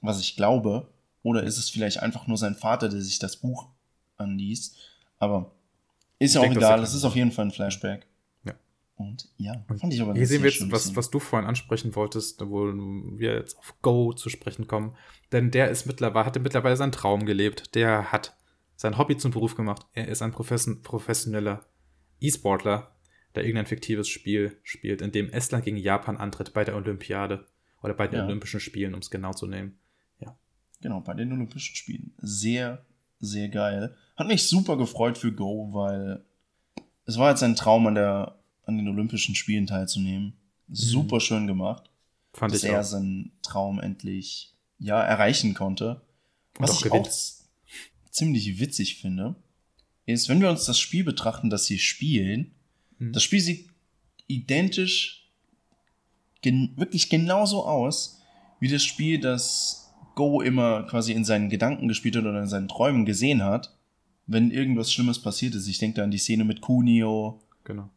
was ich glaube, oder ist es vielleicht einfach nur sein Vater, der sich das Buch anliest. Aber ist ich ja auch denke, egal, es ist auf jeden Fall ein Flashback. Und ja, fand ich aber Hier sehen wir jetzt, was, was du vorhin ansprechen wolltest, wo wir jetzt auf Go zu sprechen kommen. Denn der ist mittlerweile, hatte mittlerweile seinen Traum gelebt. Der hat sein Hobby zum Beruf gemacht. Er ist ein professioneller E-Sportler, der irgendein fiktives Spiel spielt, in dem Estland gegen Japan antritt bei der Olympiade. Oder bei den ja. Olympischen Spielen, um es genau zu nehmen. Ja. Genau, bei den Olympischen Spielen. Sehr, sehr geil. Hat mich super gefreut für Go, weil es war jetzt ein Traum an der an den Olympischen Spielen teilzunehmen. Super mhm. schön gemacht. Fand dass ich er auch. seinen Traum endlich ja erreichen konnte. Was ich gewinnt. auch ziemlich witzig finde, ist, wenn wir uns das Spiel betrachten, das sie spielen, mhm. das Spiel sieht identisch, gen wirklich genauso aus, wie das Spiel, das Go immer quasi in seinen Gedanken gespielt hat oder in seinen Träumen gesehen hat, wenn irgendwas Schlimmes passiert ist. Ich denke da an die Szene mit Kunio. Genau.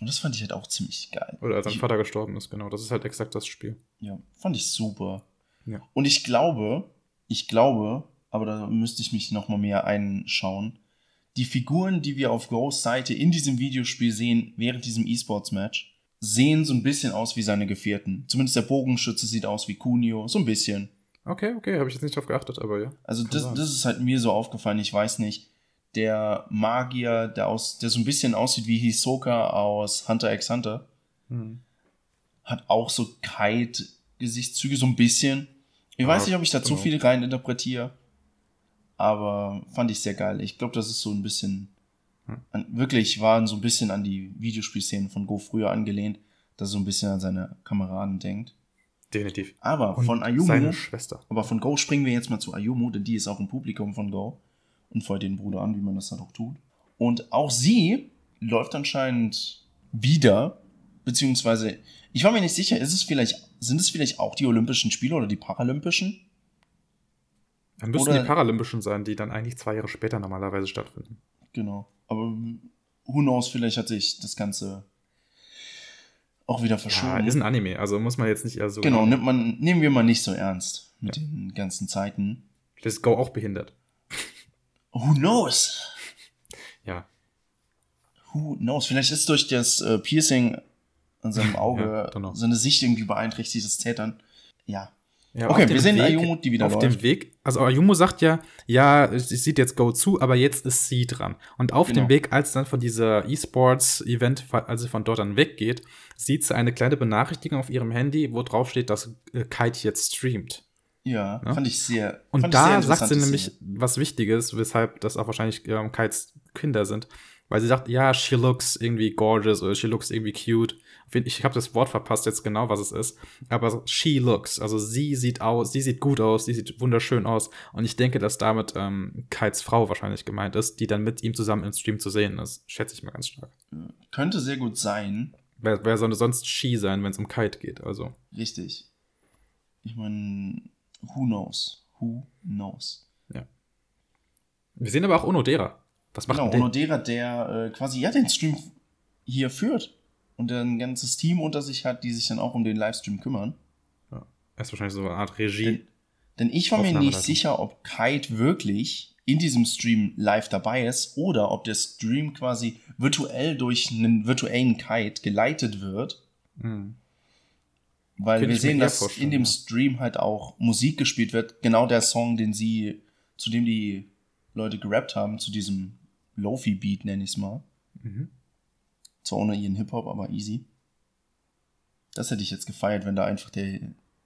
Und das fand ich halt auch ziemlich geil. Oder als sein Vater gestorben ist, genau. Das ist halt exakt das Spiel. Ja, fand ich super. Ja. Und ich glaube, ich glaube, aber da müsste ich mich noch mal mehr einschauen, die Figuren, die wir auf Ghosts Seite in diesem Videospiel sehen, während diesem E-Sports-Match, sehen so ein bisschen aus wie seine Gefährten. Zumindest der Bogenschütze sieht aus wie Kunio, so ein bisschen. Okay, okay, habe ich jetzt nicht drauf geachtet, aber ja. Also das, das ist halt mir so aufgefallen, ich weiß nicht. Der Magier, der, aus, der so ein bisschen aussieht wie Hisoka aus Hunter x Hunter, hm. hat auch so Kite-Gesichtszüge, so ein bisschen. Ich Ja, weiß nicht, ob ich da zu genau. viel rein interpretiere, aber fand ich sehr geil. Ich glaube, das ist so ein bisschen, Hm. wirklich waren so ein bisschen an die Videospielszenen von Go früher angelehnt, dass er so ein bisschen an seine Kameraden denkt. Definitiv. Aber Und von Ayumu, Seine Schwester. aber von Go springen wir jetzt mal zu Ayumu, denn die ist auch im Publikum von Go und freut den Bruder an, wie man das dann auch tut. Und auch sie läuft anscheinend wieder, beziehungsweise, ich war mir nicht sicher, ist es vielleicht, sind es vielleicht auch die Olympischen Spiele oder die Paralympischen? Dann müssen Oder- die Paralympischen sein, die dann eigentlich zwei Jahre später normalerweise stattfinden. Genau. Aber who knows, vielleicht hat sich das Ganze auch wieder Ja, verschoben. ist ein Anime, also muss man jetzt nicht so. genau, nimmt man, nehmen wir mal nicht so ernst mit den ganzen Zeiten. Das ist Go auch behindert. Who knows? Ja. Who knows? Vielleicht ist durch das äh, Piercing an seinem (laughs) Auge Ja, seine Sicht irgendwie beeinträchtigt, das Tätern. Ja. Ja, Okay, wir sehen Weg- Ayumu, die wieder auf läuft. dem Weg, also Ayumu sagt ja, ja, sie sieht jetzt Go zu, aber jetzt ist sie dran. Und auf Genau. dem Weg, als dann von dieser E-Sports-Event, als sie von dort dann weggeht, sieht sie eine kleine Benachrichtigung auf ihrem Handy, wo drauf steht, dass äh, Kite jetzt streamt. Ja, Ja. fand ich sehr. Und ich sehr da sagt sie nämlich was Wichtiges, weshalb das auch wahrscheinlich ähm, Kites Kinder sind. Weil sie sagt, ja, she looks irgendwie gorgeous oder she looks irgendwie cute. Ich habe das Wort verpasst jetzt genau, was es ist. Aber she looks, also sie sieht aus, sie sieht gut aus, sie sieht wunderschön aus. Und ich denke, dass damit ähm, Kites Frau wahrscheinlich gemeint ist, die dann mit ihm zusammen im Stream zu sehen ist. Schätze ich mal ganz stark. Könnte sehr gut sein. Wer, wer soll sonst she sein, wenn es um Kite geht? Also. Richtig. Ich meine, who knows? Who knows? Wir sehen aber auch Onodera. Was macht Genau? Onodera, der äh, quasi ja den Stream hier führt und der ein ganzes Team unter sich hat, die sich dann auch um den Livestream kümmern. Er ist wahrscheinlich so eine Art Regie. Denn, denn ich war mir nicht Aufnahmeleitung. sicher, ob Kite wirklich in diesem Stream live dabei ist oder ob der Stream quasi virtuell durch einen virtuellen Kite geleitet wird. Hm. Weil Könnte wir sehen, dass in dem ja. Stream halt auch Musik gespielt wird. Genau der Song, den sie, zu dem die Leute gerappt haben, zu diesem Lofi-Beat, nenne ich es mal. Mhm. Zwar ohne ihren Hip-Hop, aber easy. Das hätte ich jetzt gefeiert, wenn da einfach der,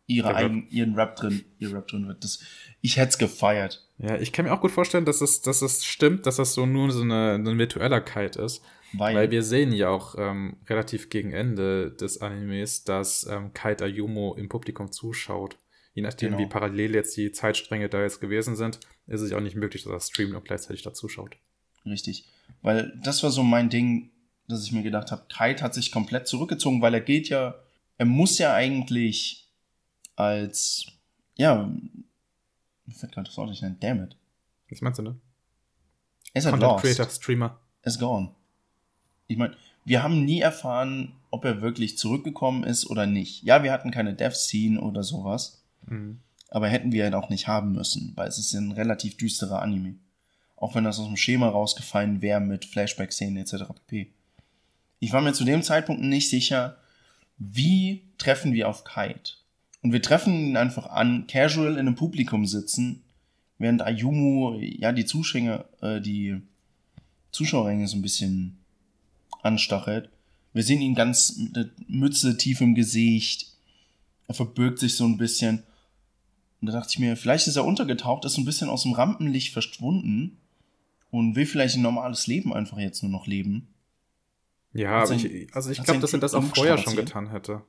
ihre Der Rap. eigen, ihren Rap drin, ihr Rap drin wird. Das, ich hätte es gefeiert. Ja, ich kann mir auch gut vorstellen, dass es, dass es stimmt, dass das so nur so eine, ein virtueller Kite ist. Weil, Weil wir sehen ja auch ähm, relativ gegen Ende des Animes, dass ähm, Kite Ayumu im Publikum zuschaut. Je nachdem, Genau. wie parallel jetzt die Zeitstränge da jetzt gewesen sind, ist es auch nicht möglich, dass er streamt und gleichzeitig da zuschaut. Richtig. Weil das war so mein Ding, dass ich mir gedacht habe, Kite hat sich komplett zurückgezogen, weil er geht ja, er muss ja eigentlich als, ja, mir fällt gerade das Wort nicht ein, damn it. Was meinst du, ne? Er ist Content lost. Creator, Streamer. Er ist gone. Ich meine, wir haben nie erfahren, ob er wirklich zurückgekommen ist oder nicht. Ja, wir hatten keine Death Scene oder sowas, Mhm. aber hätten wir halt auch nicht haben müssen, weil es ist ja ein relativ düsterer Anime. Auch wenn das aus dem Schema rausgefallen wäre mit Flashback-Szenen etc. pp. Ich war mir zu dem Zeitpunkt nicht sicher, wie treffen wir auf Kite. Und wir treffen ihn einfach an, casual in einem Publikum sitzen, während Ayumu, ja, die Zuschauer, äh, die Zuschauerränge so ein bisschen anstachelt. Wir sehen ihn ganz mit der Mütze tief im Gesicht. Er verbirgt sich so ein bisschen. Und da dachte ich mir, vielleicht ist er untergetaucht, ist so ein bisschen aus dem Rampenlicht verschwunden und will vielleicht ein normales Leben einfach jetzt nur noch leben. Ja, sein- ich, also ich glaube, dass er das auch vorher schon getan hätte.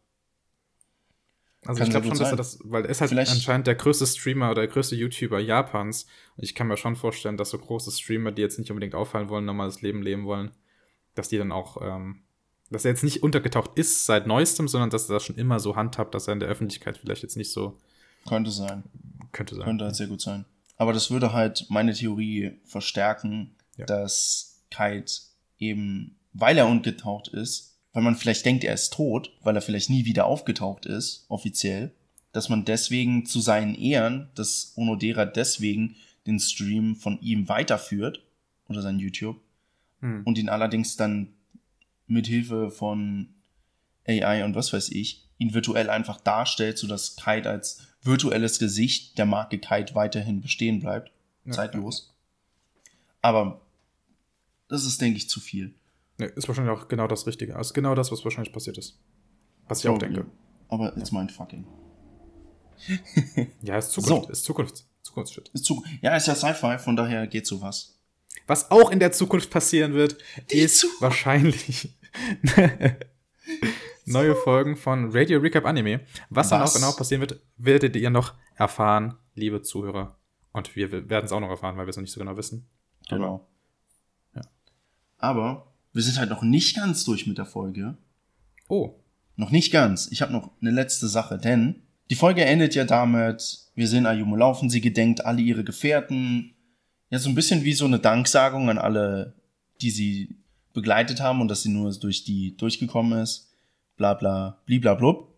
Also Kann ich glaube schon, dass er das, weil er ist halt Vielleicht- anscheinend der größte Streamer oder der größte YouTuber Japans. Und ich kann mir schon vorstellen, dass so große Streamer, die jetzt nicht unbedingt auffallen wollen, normales Leben leben wollen, dass die dann auch, ähm, dass er jetzt nicht untergetaucht ist seit neuestem, sondern dass er das schon immer so handhabt, dass er in der Öffentlichkeit vielleicht jetzt nicht so Könnte sein. könnte sein. Könnte halt sehr gut sein. Aber das würde halt meine Theorie verstärken, ja. dass Kite eben, weil er ungetaucht ist, weil man vielleicht denkt, er ist tot, weil er vielleicht nie wieder aufgetaucht ist, offiziell, dass man deswegen zu seinen Ehren, dass Onodera deswegen den Stream von ihm weiterführt oder sein YouTube hm. und ihn allerdings dann mit Hilfe von AI und was weiß ich ihn virtuell einfach darstellt, sodass Kite als virtuelles Gesicht der Marke Kite weiterhin bestehen bleibt, ja, zeitlos. Ja. Aber das ist, denke ich, zu viel. Nee, ist wahrscheinlich auch genau das Richtige. Also genau das, was wahrscheinlich passiert ist. Was ich auch denke. Aber it's mein fucking. ja, ist Zukunft. So. Ist Zukunft. Zukunftsshit. Ist Zukunft. Ja, ist ja Sci-Fi, von daher geht sowas. Was auch in der Zukunft passieren wird, Die ist Zukunft. wahrscheinlich (laughs) neue Folgen von Radio Recap Anime. Was, Was? dann auch genau passieren wird, werdet ihr noch erfahren, liebe Zuhörer. Und wir werden es auch noch erfahren, weil wir es noch nicht so genau wissen. Genau. Ja. Aber wir sind halt noch nicht ganz durch mit der Folge. Oh. Noch nicht ganz. Ich habe noch eine letzte Sache, denn die Folge endet ja damit, wir sehen Ayumu laufen, sie gedenkt alle ihre Gefährten. Ja, so ein bisschen wie so eine Danksagung an alle, die sie begleitet haben und dass sie nur durch die durchgekommen ist. Bla bla, bliblablub.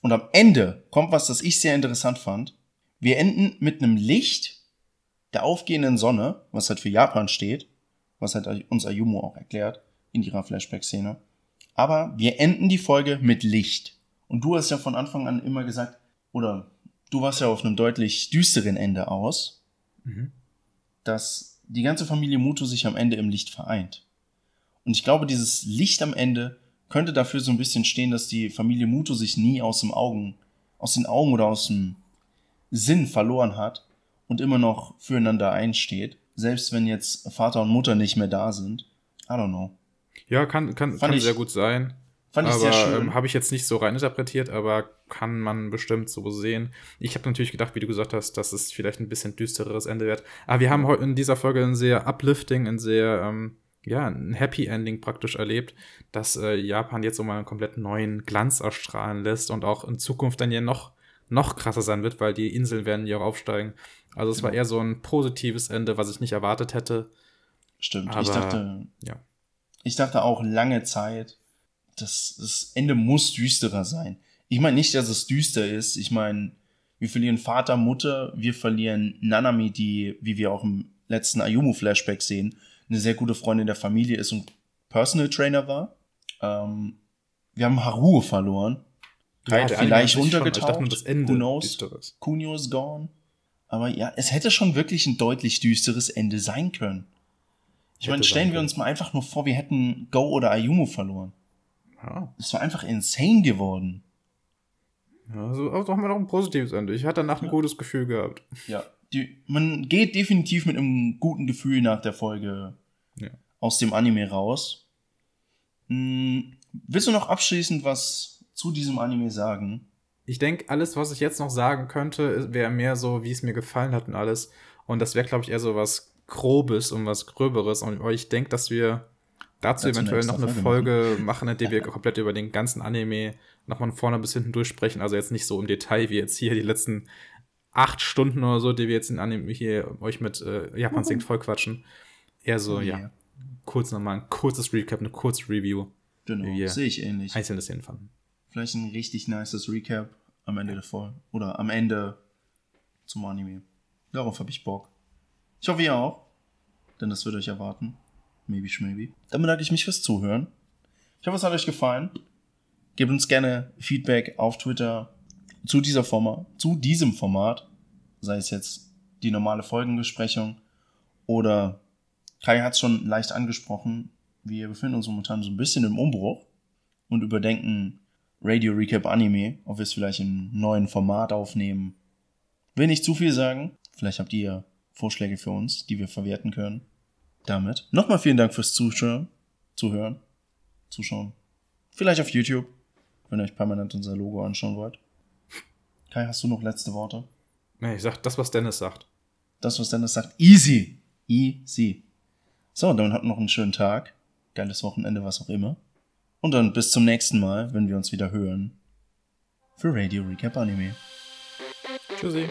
Und am Ende kommt was, das ich sehr interessant fand. Wir enden mit einem Licht der aufgehenden Sonne, was halt für Japan steht, was halt uns Ayumu auch erklärt in ihrer Flashback-Szene. Aber wir enden die Folge mit Licht. Und du hast ja von Anfang an immer gesagt, oder du warst ja auf einem deutlich düsteren Ende aus, mhm. dass die ganze Familie Muto sich am Ende im Licht vereint. Und ich glaube, dieses Licht am Ende könnte dafür so ein bisschen stehen, dass die Familie Muto sich nie aus dem Augen, aus den Augen oder aus dem Sinn verloren hat und immer noch füreinander einsteht, selbst wenn jetzt Vater und Mutter nicht mehr da sind. I don't know. Ja, kann, kann, kann ich, sehr gut sein. Fand ich aber, sehr schön. Ähm, habe ich jetzt nicht so reininterpretiert, aber kann man bestimmt so sehen. Ich habe natürlich gedacht, wie du gesagt hast, dass es vielleicht ein bisschen düstereres Ende wird. Aber wir haben heute in dieser Folge ein sehr uplifting, ein sehr, ähm, ja, ein Happy Ending praktisch erlebt, dass äh, Japan jetzt so mal einen komplett neuen Glanz erstrahlen lässt und auch in Zukunft dann ja noch, noch krasser sein wird, weil die Inseln werden ja auch aufsteigen. Also es genau. war eher so ein positives Ende, was ich nicht erwartet hätte. Stimmt. Aber, ich dachte, ja. Ich dachte auch lange Zeit, das, das Ende muss düsterer sein. Ich meine nicht, dass es düster ist. Ich meine, wir verlieren Vater, Mutter, wir verlieren Nanami, die, wie wir auch im letzten Ayumu-Flashback sehen, eine sehr gute Freundin der Familie ist und Personal Trainer war. Ähm, wir haben Haruo verloren. Ja, vielleicht untergetaucht. Das Ende Who knows? Kunio ist gone. Aber ja, es hätte schon wirklich ein deutlich düsteres Ende sein können. Ich meine, stellen wir uns mal einfach nur vor, wir hätten Go oder Ayumu verloren. Ja. Es war einfach insane geworden. Ja, also, haben wir noch ein positives Ende. Ich hatte danach ein gutes Gefühl gehabt. Ja, die, man geht definitiv mit einem guten Gefühl nach der Folge ja. aus dem Anime raus. Hm, willst du noch abschließend was zu diesem Anime sagen? Ich denke, alles, was ich jetzt noch sagen könnte, wäre mehr so, wie es mir gefallen hat und alles. Und das wäre, glaube ich, eher so was Grobes und was Gröberes. Und ich denke, dass wir dazu eventuell noch eine Folge machen, in der wir komplett über den ganzen Anime nochmal von vorne bis hinten durchsprechen. Also jetzt nicht so im Detail wie jetzt hier die letzten acht Stunden oder so, die wir jetzt in Anime hier euch mit äh, Japan singt voll quatschen. Eher so, oh, ja, yeah. kurz nochmal ein kurzes Recap, eine kurze Review. Genau, sehe ich ähnlich. Einzelne Szenen fanden. Vielleicht ein richtig nices Recap am Ende der Folge. Oder am Ende zum Anime. Darauf habe ich Bock. Ich hoffe, ihr auch. Denn das wird euch erwarten. Maybe schmaybe. Dann bedanke ich mich fürs Zuhören. Ich hoffe, es hat euch gefallen. Gebt uns gerne Feedback auf Twitter zu dieser Format, zu diesem Format, sei es jetzt die normale Folgenbesprechung oder Kai hat es schon leicht angesprochen, wir befinden uns momentan so ein bisschen im Umbruch und überdenken Radio Recap Anime, ob wir es vielleicht im neuen Format aufnehmen. Will nicht zu viel sagen. Vielleicht habt ihr Vorschläge für uns, die wir verwerten können damit. Nochmal vielen Dank fürs Zuschauen, Zuhören, Zuschauen. Vielleicht auf YouTube, wenn ihr euch permanent unser Logo anschauen wollt. Kai, hast du noch letzte Worte? Nee, ich sag das, was Dennis sagt. Das, was Dennis sagt. Easy. Easy. So, dann habt noch einen schönen Tag. Geiles Wochenende, was auch immer. Und dann bis zum nächsten Mal, wenn wir uns wieder hören. Für Radio Recap Anime. Tschüssi.